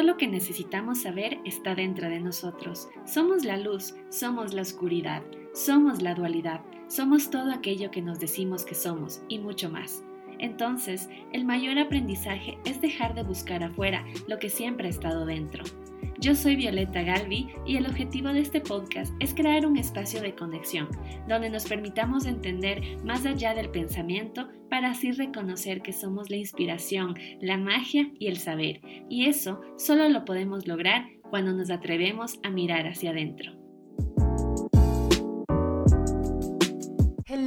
Todo lo que necesitamos saber está dentro de nosotros. Somos la luz, somos la oscuridad, somos la dualidad, somos todo aquello que nos decimos que somos y mucho más. Entonces, el mayor aprendizaje es dejar de buscar afuera lo que siempre ha estado dentro. Yo soy Violeta Galvi y el objetivo de este podcast es crear un espacio de conexión donde nos permitamos entender más allá del pensamiento para así reconocer que somos la inspiración, la magia y el saber. Y eso solo lo podemos lograr cuando nos atrevemos a mirar hacia adentro.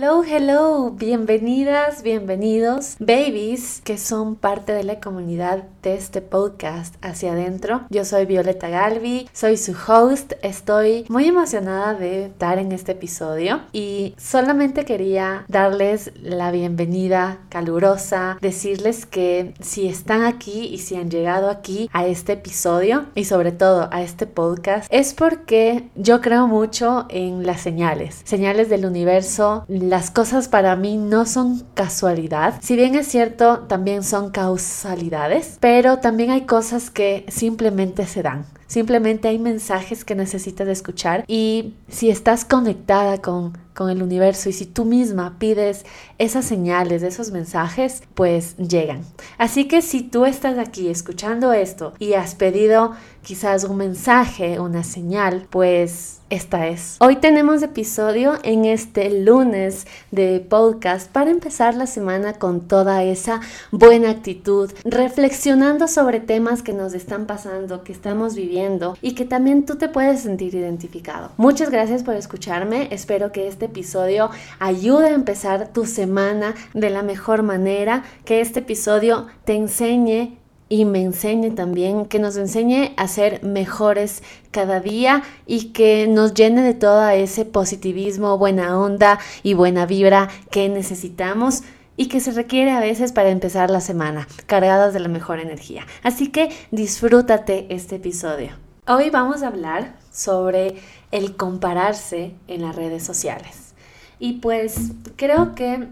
Hello, hello, bienvenidas, bienvenidos, babies que son parte de la comunidad de este podcast hacia adentro. Yo soy Violeta Galvi, soy su host, estoy muy emocionada de estar en este episodio y solamente quería darles la bienvenida calurosa, decirles que si están aquí y si han llegado aquí a este episodio y sobre todo a este podcast es porque yo creo mucho en las señales, señales del universo las cosas para mí no son casualidad. Si bien es cierto, también son causalidades, pero también hay cosas que simplemente se dan. Simplemente hay mensajes que necesitas escuchar y si estás conectada con, con el universo y si tú misma pides esas señales, esos mensajes, pues llegan. Así que si tú estás aquí escuchando esto y has pedido quizás un mensaje, una señal, pues esta es. Hoy tenemos episodio en este lunes de podcast para empezar la semana con toda esa buena actitud, reflexionando sobre temas que nos están pasando, que estamos viviendo y que también tú te puedes sentir identificado. Muchas gracias por escucharme, espero que este episodio ayude a empezar tu semana de la mejor manera, que este episodio te enseñe y me enseñe también, que nos enseñe a ser mejores cada día y que nos llene de todo ese positivismo, buena onda y buena vibra que necesitamos y que se requiere a veces para empezar la semana, cargadas de la mejor energía. Así que disfrútate este episodio. Hoy vamos a hablar sobre el compararse en las redes sociales. Y pues creo que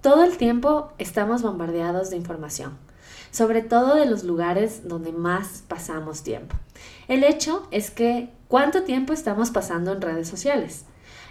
todo el tiempo estamos bombardeados de información sobre todo de los lugares donde más pasamos tiempo. El hecho es que cuánto tiempo estamos pasando en redes sociales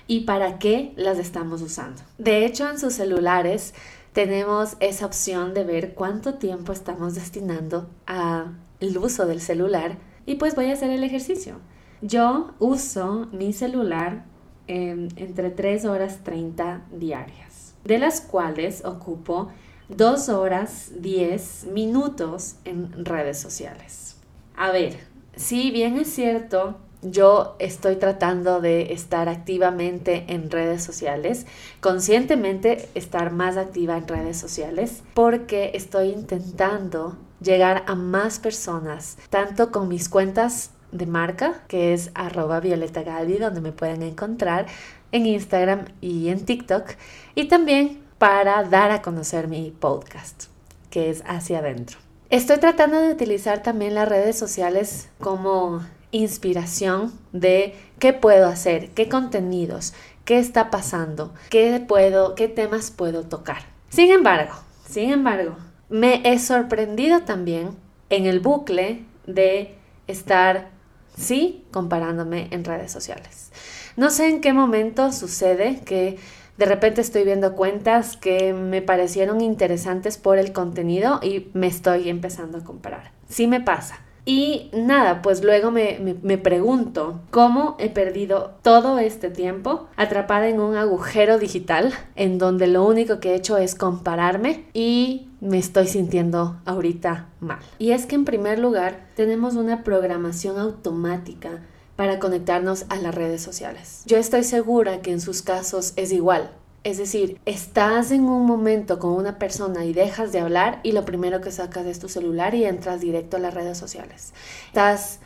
y para qué las estamos usando. De hecho, en sus celulares tenemos esa opción de ver cuánto tiempo estamos destinando al uso del celular y pues voy a hacer el ejercicio. Yo uso mi celular entre 3 horas 30 diarias, de las cuales ocupo 2 horas 10 minutos en redes sociales. A ver, si bien es cierto, yo estoy tratando de estar activamente en redes sociales, conscientemente estar más activa en redes sociales, porque estoy intentando llegar a más personas, tanto con mis cuentas de marca, que es arroba Violeta donde me pueden encontrar en Instagram y en TikTok, y también para dar a conocer mi podcast, que es hacia adentro. Estoy tratando de utilizar también las redes sociales como inspiración de qué puedo hacer, qué contenidos, qué está pasando, qué puedo, qué temas puedo tocar. Sin embargo, sin embargo, me he sorprendido también en el bucle de estar, sí, comparándome en redes sociales. No sé en qué momento sucede que de repente estoy viendo cuentas que me parecieron interesantes por el contenido y me estoy empezando a comparar. Sí me pasa. Y nada, pues luego me, me, pregunto cómo he perdido todo este tiempo atrapada en un agujero digital en donde lo único que he hecho es compararme y me estoy sintiendo ahorita mal. Y es que en primer lugar tenemos una programación automática para conectarnos a las redes sociales. Yo estoy segura que en sus casos es igual. Es decir, estás en un momento con una persona y dejas de hablar y lo primero que sacas es tu celular y entras directo a las redes sociales. Estás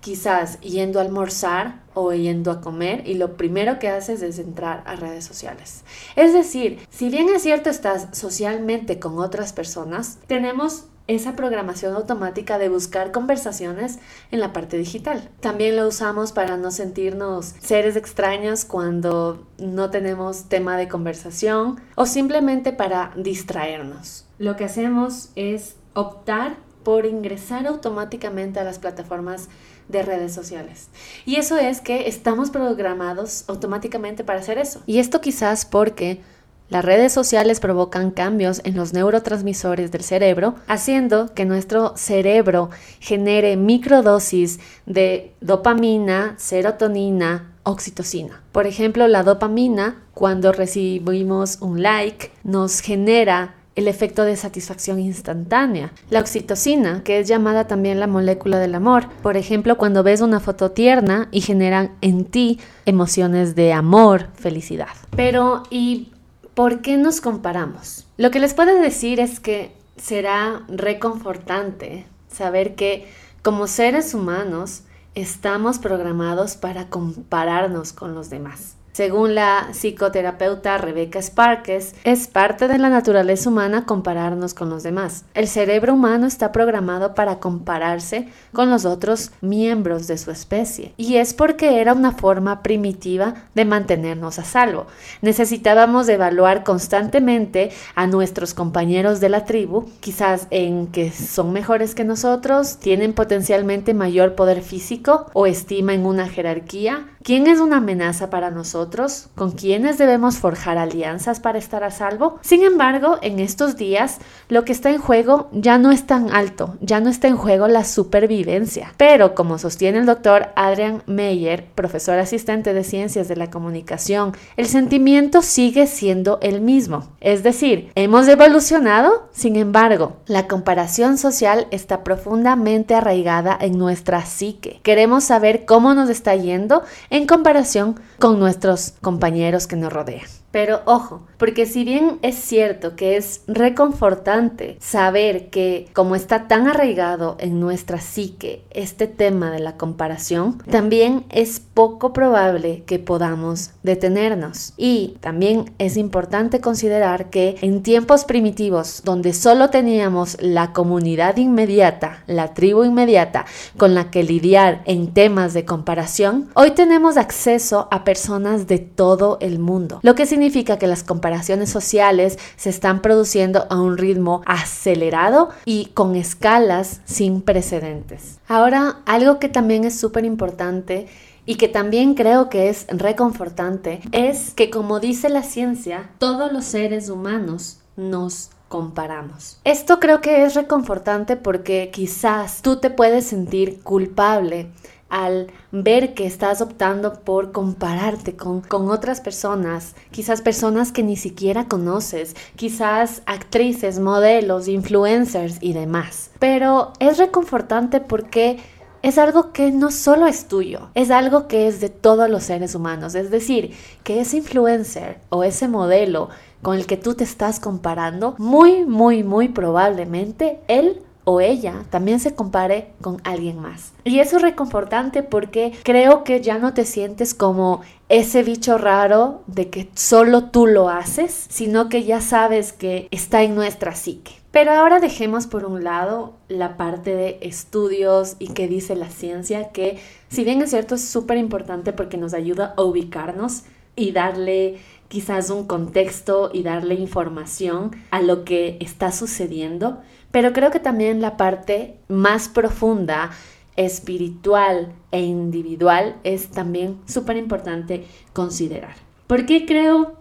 quizás yendo a almorzar o yendo a comer y lo primero que haces es entrar a redes sociales. Es decir, si bien es cierto estás socialmente con otras personas, tenemos esa programación automática de buscar conversaciones en la parte digital. También lo usamos para no sentirnos seres extraños cuando no tenemos tema de conversación o simplemente para distraernos. Lo que hacemos es optar por ingresar automáticamente a las plataformas de redes sociales. Y eso es que estamos programados automáticamente para hacer eso. Y esto quizás porque las redes sociales provocan cambios en los neurotransmisores del cerebro, haciendo que nuestro cerebro genere microdosis de dopamina, serotonina, oxitocina. Por ejemplo, la dopamina, cuando recibimos un like, nos genera el efecto de satisfacción instantánea. La oxitocina, que es llamada también la molécula del amor. Por ejemplo, cuando ves una foto tierna y generan en ti emociones de amor, felicidad. Pero, ¿y ¿Por qué nos comparamos? Lo que les puedo decir es que será reconfortante saber que como seres humanos estamos programados para compararnos con los demás. Según la psicoterapeuta Rebecca Sparks, es parte de la naturaleza humana compararnos con los demás. El cerebro humano está programado para compararse con los otros miembros de su especie. Y es porque era una forma primitiva de mantenernos a salvo. Necesitábamos evaluar constantemente a nuestros compañeros de la tribu, quizás en que son mejores que nosotros, tienen potencialmente mayor poder físico o estima en una jerarquía, quién es una amenaza para nosotros con quienes debemos forjar alianzas para estar a salvo. Sin embargo, en estos días, lo que está en juego ya no es tan alto, ya no está en juego la supervivencia. Pero, como sostiene el doctor Adrian Meyer, profesor asistente de ciencias de la comunicación, el sentimiento sigue siendo el mismo. Es decir, hemos evolucionado, sin embargo, la comparación social está profundamente arraigada en nuestra psique. Queremos saber cómo nos está yendo en comparación con nuestros compañeros que nos rodean. Pero ojo, porque si bien es cierto que es reconfortante saber que como está tan arraigado en nuestra psique este tema de la comparación, también es poco probable que podamos detenernos. Y también es importante considerar que en tiempos primitivos donde solo teníamos la comunidad inmediata, la tribu inmediata con la que lidiar en temas de comparación, hoy tenemos acceso a personas de todo el mundo, lo que significa que las comparaciones sociales se están produciendo a un ritmo acelerado y con escalas sin precedentes. Ahora, algo que también es súper importante y que también creo que es reconfortante es que como dice la ciencia, todos los seres humanos nos comparamos. Esto creo que es reconfortante porque quizás tú te puedes sentir culpable al ver que estás optando por compararte con, con, otras personas, quizás personas que ni siquiera conoces, quizás actrices, modelos, influencers y demás. Pero es reconfortante porque es algo que no solo es tuyo, es algo que es de todos los seres humanos. Es decir, que ese influencer o ese modelo con el que tú te estás comparando, muy, muy, muy probablemente él ella también se compare con alguien más. Y eso es reconfortante porque creo que ya no te sientes como ese bicho raro de que solo tú lo haces, sino que ya sabes que está en nuestra psique. Pero ahora dejemos por un lado la parte de estudios y qué dice la ciencia, que si bien es cierto es súper importante porque nos ayuda a ubicarnos y darle quizás un contexto y darle información a lo que está sucediendo, pero creo que también la parte más profunda, espiritual e individual es también súper importante considerar. ¿Por qué creo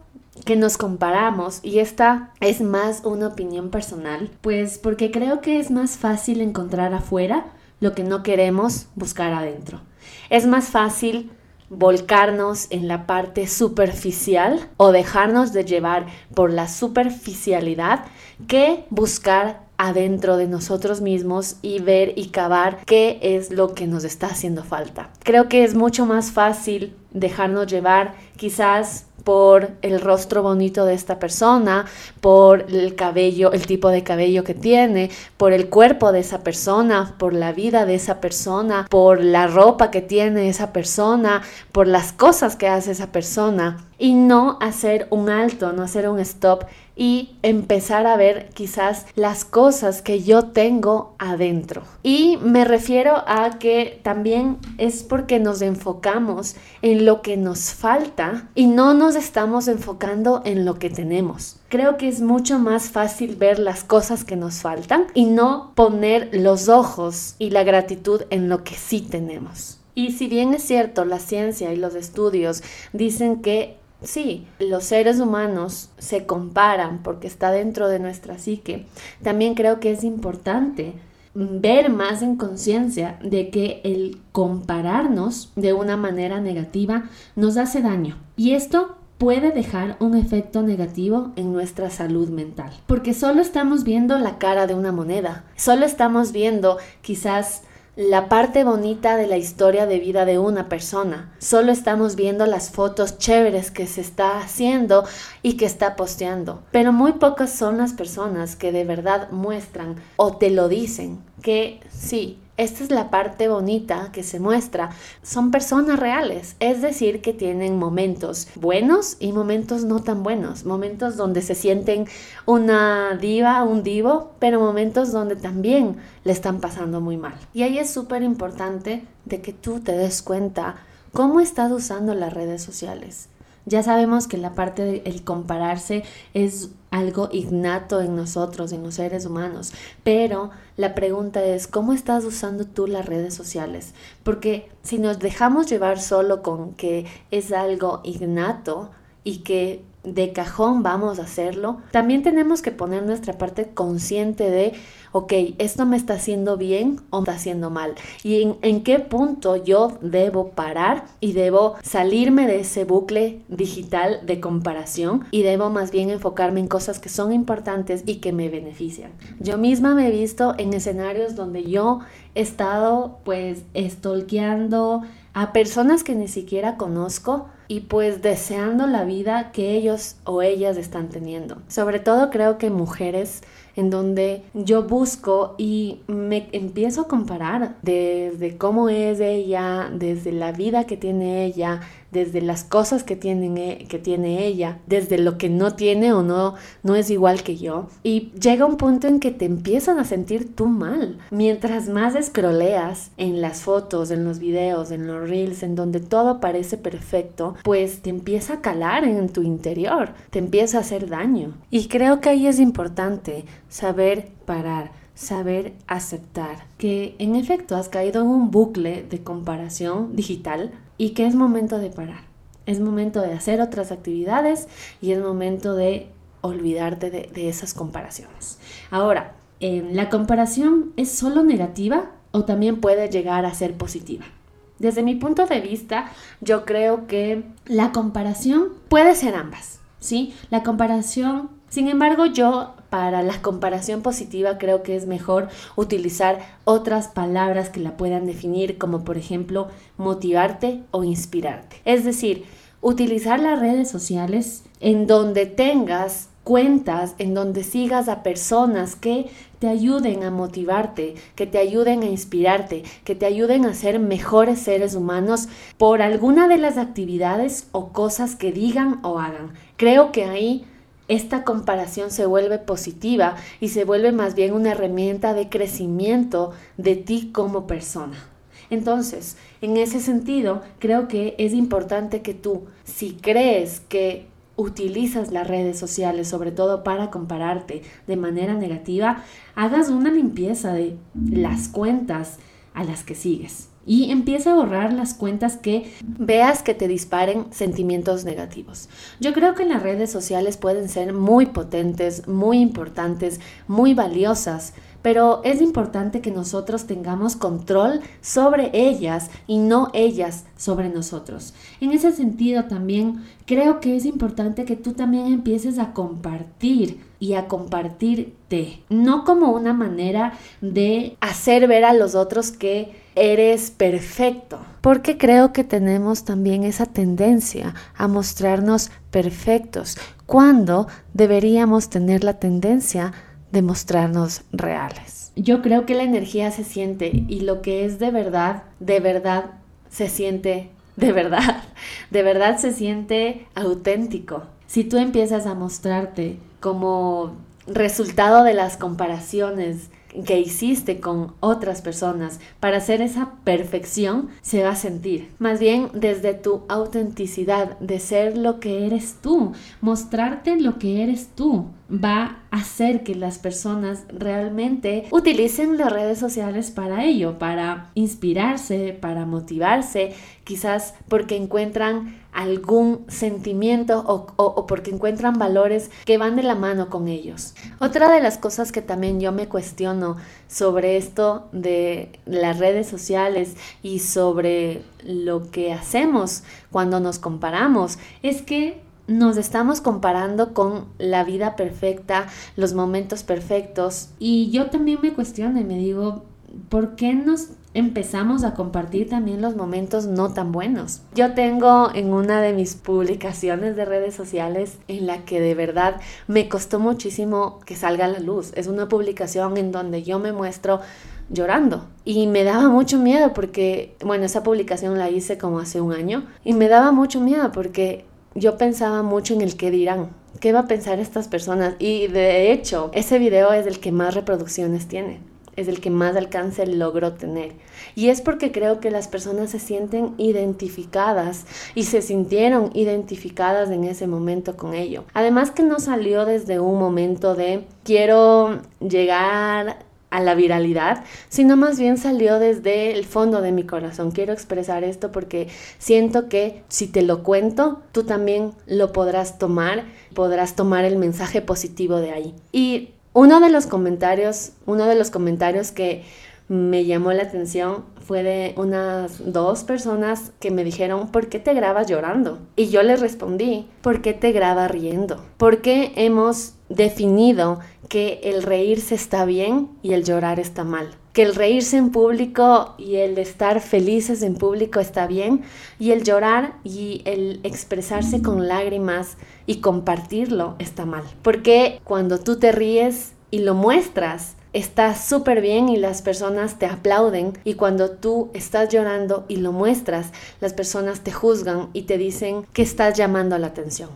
que nos comparamos y esta es más una opinión personal? Pues porque creo que es más fácil encontrar afuera lo que no queremos buscar adentro. Es más fácil volcarnos en la parte superficial o dejarnos de llevar por la superficialidad que buscar adentro de nosotros mismos y ver y cavar qué es lo que nos está haciendo falta. Creo que es mucho más fácil dejarnos llevar quizás por el rostro bonito de esta persona, por el cabello, el tipo de cabello que tiene, por el cuerpo de esa persona, por la vida de esa persona, por la ropa que tiene esa persona, por las cosas que hace esa persona y no hacer un alto, no hacer un stop y empezar a ver quizás las cosas que yo tengo adentro. Y me refiero a que también es porque nos enfocamos en lo que nos falta y no nos estamos enfocando en lo que tenemos. Creo que es mucho más fácil ver las cosas que nos faltan y no poner los ojos y la gratitud en lo que sí tenemos. Y si bien es cierto, la ciencia y los estudios dicen que Sí, los seres humanos se comparan porque está dentro de nuestra psique. También creo que es importante ver más en conciencia de que el compararnos de una manera negativa nos hace daño. Y esto puede dejar un efecto negativo en nuestra salud mental. Porque solo estamos viendo la cara de una moneda. Solo estamos viendo quizás la parte bonita de la historia de vida de una persona. Solo estamos viendo las fotos chéveres que se está haciendo y que está posteando. Pero muy pocas son las personas que de verdad muestran o te lo dicen que sí, esta es la parte bonita que se muestra. Son personas reales, es decir, que tienen momentos buenos y momentos no tan buenos, momentos donde se sienten una diva, un divo, pero momentos donde también le están pasando muy mal. Y ahí es súper importante de que tú te des cuenta cómo estás usando las redes sociales. Ya sabemos que la parte del compararse es algo innato en nosotros, en los seres humanos, pero la pregunta es, ¿cómo estás usando tú las redes sociales? Porque si nos dejamos llevar solo con que es algo innato y que de cajón vamos a hacerlo, también tenemos que poner nuestra parte consciente de ok, esto me está haciendo bien o me está haciendo mal. Y en, qué punto yo debo parar y debo salirme de ese bucle digital de comparación y debo más bien enfocarme en cosas que son importantes y que me benefician. Yo misma me he visto en escenarios donde yo he estado pues estolqueando a personas que ni siquiera conozco y pues deseando la vida que ellos o ellas están teniendo. Sobre todo creo que mujeres en donde yo busco y me empiezo a comparar desde cómo es ella, desde la vida que tiene ella, desde las cosas que, tiene, que tiene ella, desde lo que no tiene o no, no es igual que yo. Y llega un punto en que te empiezan a sentir tú mal. Mientras más escroleas en las fotos, en los videos, en los reels, en donde todo parece perfecto, pues te empieza a calar en tu interior, te empieza a hacer daño. Y creo que ahí es importante saber parar saber aceptar que en efecto has caído en un bucle de comparación digital y que es momento de parar. Es momento de hacer otras actividades y es momento de olvidarte de, esas comparaciones. Ahora, ¿la comparación es solo negativa o también puede llegar a ser positiva? Desde mi punto de vista, yo creo que la comparación puede ser ambas, ¿sí? La comparación, sin embargo, yo para la comparación positiva creo que es mejor utilizar otras palabras que la puedan definir, como por ejemplo motivarte o inspirarte. Es decir, utilizar las redes sociales en donde tengas cuentas, en donde sigas a personas que te ayuden a motivarte, que te ayuden a inspirarte, que te ayuden a ser mejores seres humanos por alguna de las actividades o cosas que digan o hagan. Creo que ahí esta comparación se vuelve positiva y se vuelve más bien una herramienta de crecimiento de ti como persona. Entonces, en ese sentido, creo que es importante que tú, si crees que utilizas las redes sociales, sobre todo para compararte de manera negativa, hagas una limpieza de las cuentas a las que sigues y empieza a borrar las cuentas que veas que te disparen sentimientos negativos. Yo creo que las redes sociales pueden ser muy potentes, muy importantes, muy valiosas, pero es importante que nosotros tengamos control sobre ellas y no ellas sobre nosotros. En ese sentido también creo que es importante que tú también empieces a compartir y a compartirte, no como una manera de hacer ver a los otros que eres perfecto, porque creo que tenemos también esa tendencia a mostrarnos perfectos, cuando deberíamos tener la tendencia de mostrarnos reales. Yo creo que la energía se siente y lo que es de verdad, de verdad se siente de verdad, de verdad se siente auténtico. Si tú empiezas a mostrarte como resultado de las comparaciones que hiciste con otras personas para hacer esa perfección se va a sentir. Más bien desde tu autenticidad, de ser lo que eres tú, mostrarte lo que eres tú va a hacer que las personas realmente utilicen las redes sociales para ello, para inspirarse, para motivarse, quizás porque encuentran algún sentimiento o, porque encuentran valores que van de la mano con ellos. Otra de las cosas que también yo me cuestiono sobre esto de las redes sociales y sobre lo que hacemos cuando nos comparamos es que nos estamos comparando con la vida perfecta, los momentos perfectos. Y yo también me cuestiono y me digo, ¿por qué nos empezamos a compartir también los momentos no tan buenos? Yo tengo en una de mis publicaciones de redes sociales en la que de verdad me costó muchísimo que salga a la luz. Es una publicación en donde yo me muestro llorando. Y me daba mucho miedo porque, bueno, esa publicación la hice como hace un año y me daba mucho miedo porque yo pensaba mucho en el qué dirán, qué va a pensar estas personas. Y de hecho, ese video es el que más reproducciones tiene, es el que más alcance logró tener. Y es porque creo que las personas se sienten identificadas y se sintieron identificadas en ese momento con ello. Además que no salió desde un momento de quiero llegar a la viralidad, sino más bien salió desde el fondo de mi corazón. Quiero expresar esto porque siento que si te lo cuento, tú también lo podrás tomar, podrás tomar el mensaje positivo de ahí. Y uno de los comentarios, uno de los comentarios que me llamó la atención fue de unas dos personas que me dijeron, ¿por qué te grabas llorando? Y yo les respondí, ¿por qué te grabas riendo? Porque hemos definido que el reírse está bien y el llorar está mal. Que el reírse en público y el estar felices en público está bien y el llorar y el expresarse con lágrimas y compartirlo está mal. Porque cuando tú te ríes y lo muestras, está súper bien y las personas te aplauden y cuando tú estás llorando y lo muestras, las personas te juzgan y te dicen que estás llamando la atención.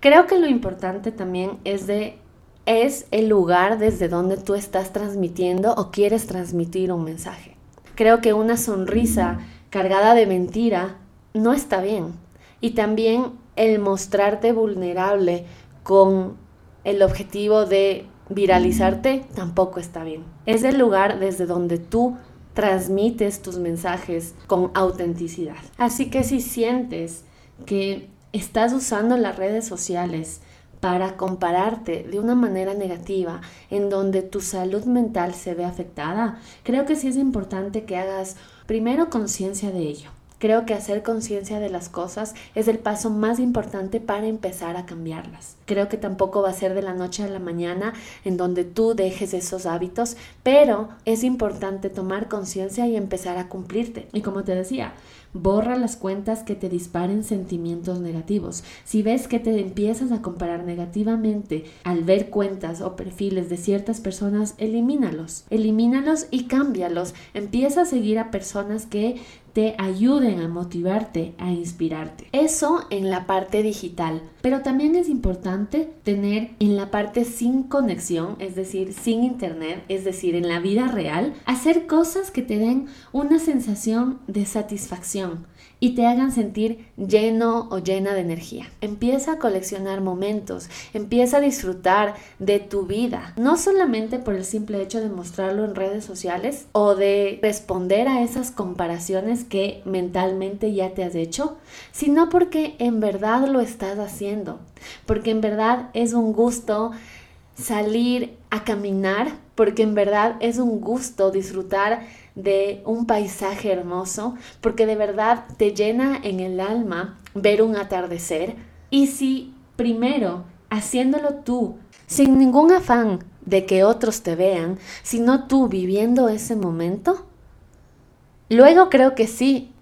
Creo que lo importante también es de es el lugar desde donde tú estás transmitiendo o quieres transmitir un mensaje. Creo que una sonrisa cargada de mentira no está bien. Y también el mostrarte vulnerable con el objetivo de viralizarte tampoco está bien. Es el lugar desde donde tú transmites tus mensajes con autenticidad. Así que si sientes que estás usando las redes sociales para compararte de una manera negativa en donde tu salud mental se ve afectada, creo que sí es importante que hagas primero conciencia de ello. Creo que hacer conciencia de las cosas es el paso más importante para empezar a cambiarlas. Creo que tampoco va a ser de la noche a la mañana en donde tú dejes esos hábitos, pero es importante tomar conciencia y empezar a cumplirte. Y como te decía, Borra las cuentas que te disparen sentimientos negativos. Si ves que te empiezas a comparar negativamente al ver cuentas o perfiles de ciertas personas, elimínalos. Elimínalos y cámbialos. Empieza a seguir a personas que te ayuden a motivarte, a inspirarte. Eso en la parte digital. Pero también es importante tener en la parte sin conexión, es decir, sin internet, es decir, en la vida real, hacer cosas que te den una sensación de satisfacción y te hagan sentir lleno o llena de energía. Empieza a coleccionar momentos, empieza a disfrutar de tu vida, no solamente por el simple hecho de mostrarlo en redes sociales o de responder a esas comparaciones que mentalmente ya te has hecho, sino porque en verdad lo estás haciendo, porque en verdad es un gusto salir a caminar, porque en verdad es un gusto disfrutar de un paisaje hermoso, porque de verdad te llena en el alma ver un atardecer. Y si primero, haciéndolo tú, sin ningún afán de que otros te vean, sino tú viviendo ese momento, luego creo que sí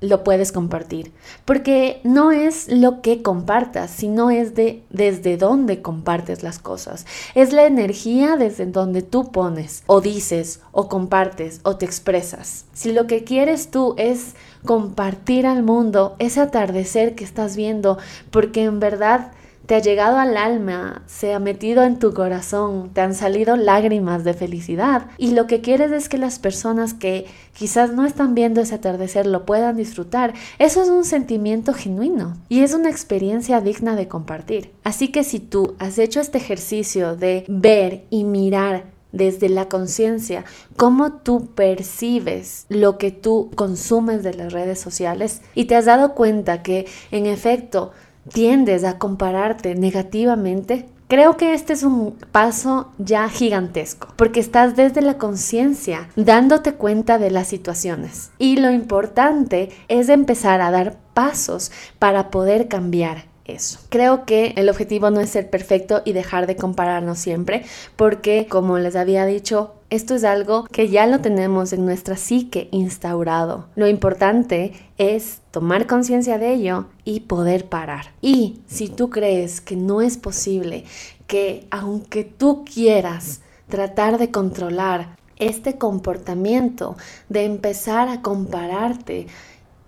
lo puedes compartir. Porque no es lo que compartas, sino es de desde dónde compartes las cosas. Es la energía desde donde tú pones, o dices, o compartes, o te expresas. Si lo que quieres tú es compartir al mundo ese atardecer que estás viendo, porque en verdad te ha llegado al alma, se ha metido en tu corazón, te han salido lágrimas de felicidad y lo que quieres es que las personas que quizás no están viendo ese atardecer lo puedan disfrutar. Eso es un sentimiento genuino y es una experiencia digna de compartir. Así que si tú has hecho este ejercicio de ver y mirar desde la conciencia, cómo tú percibes lo que tú consumes de las redes sociales y te has dado cuenta que en efecto tiendes a compararte negativamente, Creo que este es un paso ya gigantesco, porque estás desde la conciencia dándote cuenta de las situaciones. Y lo importante es empezar a dar pasos para poder cambiar eso. Creo que el objetivo no es ser perfecto y dejar de compararnos siempre, porque como les había dicho, esto es algo que ya lo tenemos en nuestra psique instaurado. Lo importante es tomar conciencia de ello y poder parar. Y si tú crees que no es posible, que aunque tú quieras tratar de controlar este comportamiento, de empezar a compararte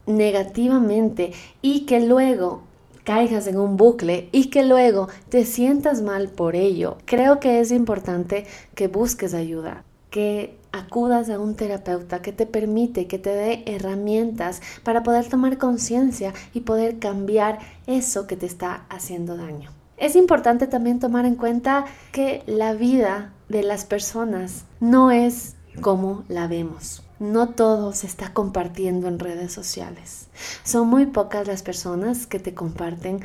negativamente y que luego caigas en un bucle y que luego te sientas mal por ello, creo que es importante que busques ayuda, que acudas a un terapeuta que te permite, que te dé herramientas para poder tomar conciencia y poder cambiar eso que te está haciendo daño. Es importante también tomar en cuenta que la vida de las personas no es como la vemos no todo se está compartiendo en redes sociales. Son muy pocas las personas que te comparten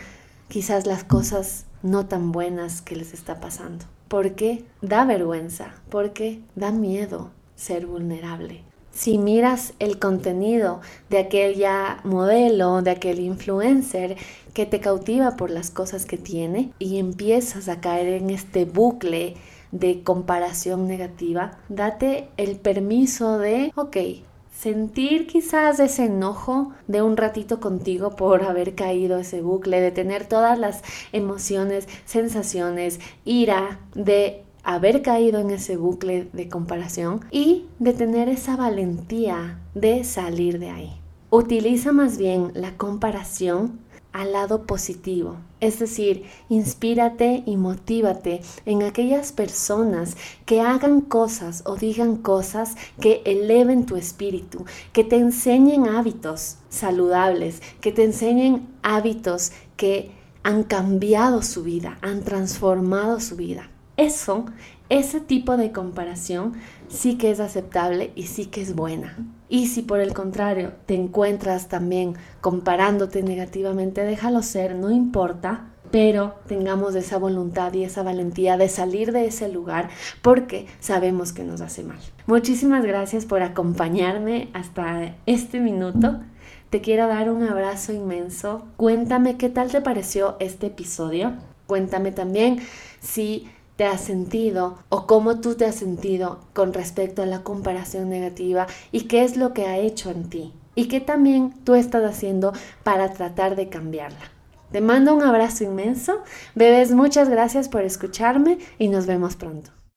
quizás las cosas no tan buenas que les está pasando. Porque da vergüenza, porque da miedo ser vulnerable. Si miras el contenido de aquel ya modelo, de aquel influencer que te cautiva por las cosas que tiene y empiezas a caer en este bucle de comparación negativa, date el permiso de, ok, sentir quizás ese enojo de un ratito contigo por haber caído ese bucle, de tener todas las emociones, sensaciones, ira, de haber caído en ese bucle de comparación y de tener esa valentía de salir de ahí. Utiliza más bien la comparación al lado positivo. Es decir, inspírate y motívate en aquellas personas que hagan cosas o digan cosas que eleven tu espíritu, que te enseñen hábitos saludables, que te enseñen hábitos que han cambiado su vida, han transformado su vida. Eso, ese tipo de comparación sí que es aceptable y sí que es buena. Y si por el contrario te encuentras también comparándote negativamente, déjalo ser, no importa, pero tengamos esa voluntad y esa valentía de salir de ese lugar porque sabemos que nos hace mal. Muchísimas gracias por acompañarme hasta este minuto. Te quiero dar un abrazo inmenso. Cuéntame qué tal te pareció este episodio. Cuéntame también si te has sentido o cómo tú te has sentido con respecto a la comparación negativa y qué es lo que ha hecho en ti y qué también tú estás haciendo para tratar de cambiarla. Te mando un abrazo inmenso, bebés, muchas gracias por escucharme y nos vemos pronto.